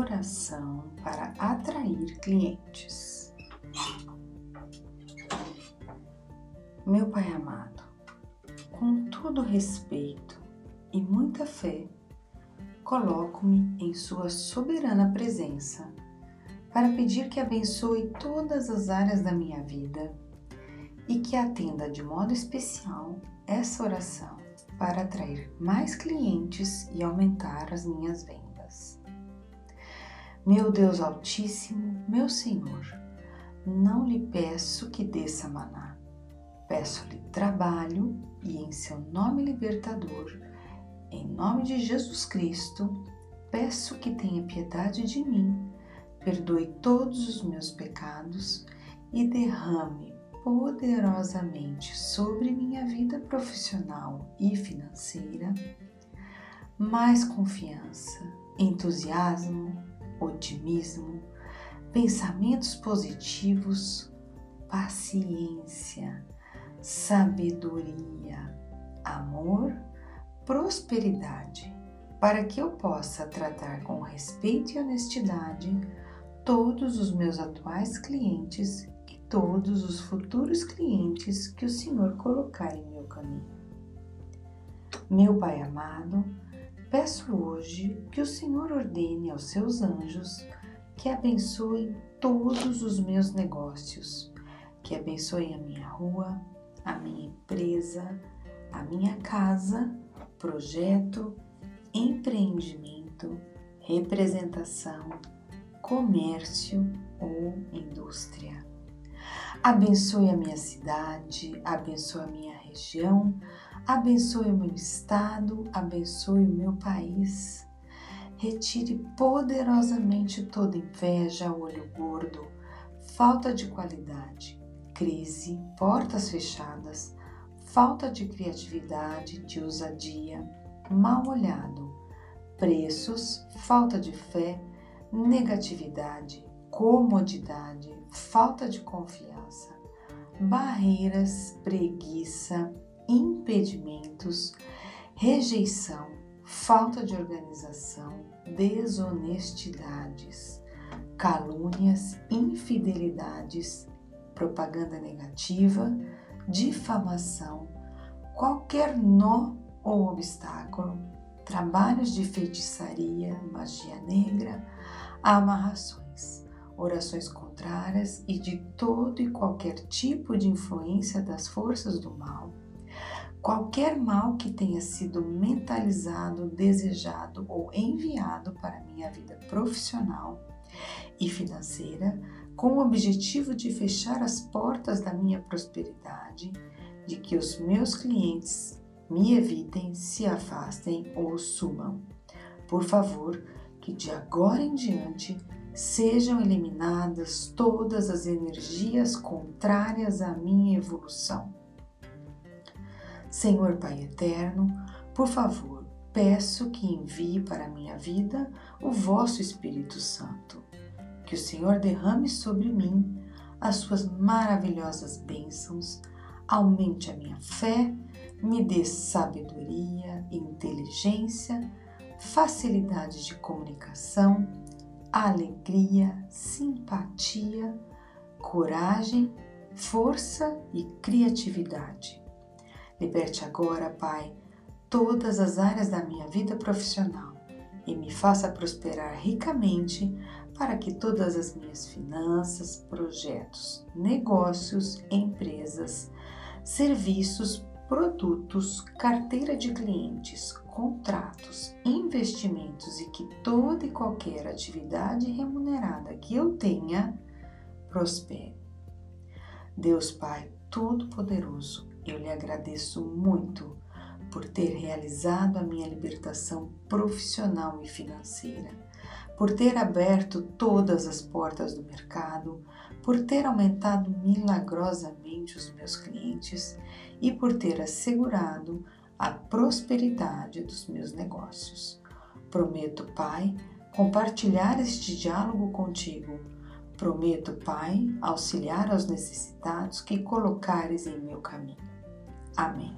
Oração para atrair clientes. Meu Pai amado, com todo respeito e muita fé, coloco-me em Sua soberana presença para pedir que abençoe todas as áreas da minha vida e que atenda de modo especial essa oração para atrair mais clientes e aumentar as minhas vendas. Meu Deus Altíssimo, meu Senhor, não lhe peço que desça maná, peço-lhe trabalho e em seu nome libertador, em nome de Jesus Cristo, peço que tenha piedade de mim, perdoe todos os meus pecados e derrame poderosamente sobre minha vida profissional e financeira mais confiança, entusiasmo, otimismo, pensamentos positivos, paciência, sabedoria, amor, prosperidade, para que eu possa tratar com respeito e honestidade todos os meus atuais clientes e todos os futuros clientes que o Senhor colocar em meu caminho. Meu Pai amado, Peço hoje que o Senhor ordene aos seus anjos que abençoem todos os meus negócios, que abençoem a minha rua, a minha empresa, a minha casa, projeto, empreendimento, representação, comércio ou indústria. Abençoe a minha cidade, abençoe a minha região, abençoe o meu estado, abençoe o meu país. Retire poderosamente toda inveja, olho gordo, falta de qualidade, crise, portas fechadas, falta de criatividade, de ousadia, mal olhado, preços, falta de fé, negatividade, comodidade, falta de confiança, barreiras, preguiça, impedimentos, rejeição, falta de organização, desonestidades, calúnias, infidelidades, propaganda negativa, difamação, qualquer nó ou obstáculo, trabalhos de feitiçaria, magia negra, amarrações, orações contrárias e de todo e qualquer tipo de influência das forças do mal qualquer mal que tenha sido mentalizado, desejado ou enviado para minha vida profissional e financeira, com o objetivo de fechar as portas da minha prosperidade, de que os meus clientes me evitem, se afastem ou sumam. Por favor, que de agora em diante sejam eliminadas todas as energias contrárias à minha evolução Senhor Pai Eterno, por favor, peço que envie para minha vida o vosso Espírito Santo. Que o Senhor derrame sobre mim as suas maravilhosas bênçãos, aumente a minha fé, me dê sabedoria, inteligência, facilidade de comunicação, alegria, simpatia, coragem, força e criatividade. Liberte agora, Pai, todas as áreas da minha vida profissional e me faça prosperar ricamente para que todas as minhas finanças, projetos, negócios, empresas, serviços, produtos, carteira de clientes, contratos, investimentos e que toda e qualquer atividade remunerada que eu tenha prospere. Deus Pai Todo-Poderoso, eu lhe agradeço muito por ter realizado a minha libertação profissional e financeira, por ter aberto todas as portas do mercado, por ter aumentado milagrosamente os meus clientes e por ter assegurado a prosperidade dos meus negócios. Prometo, Pai, compartilhar este diálogo contigo. Prometo, Pai, auxiliar aos necessitados que colocares em meu caminho. Amém.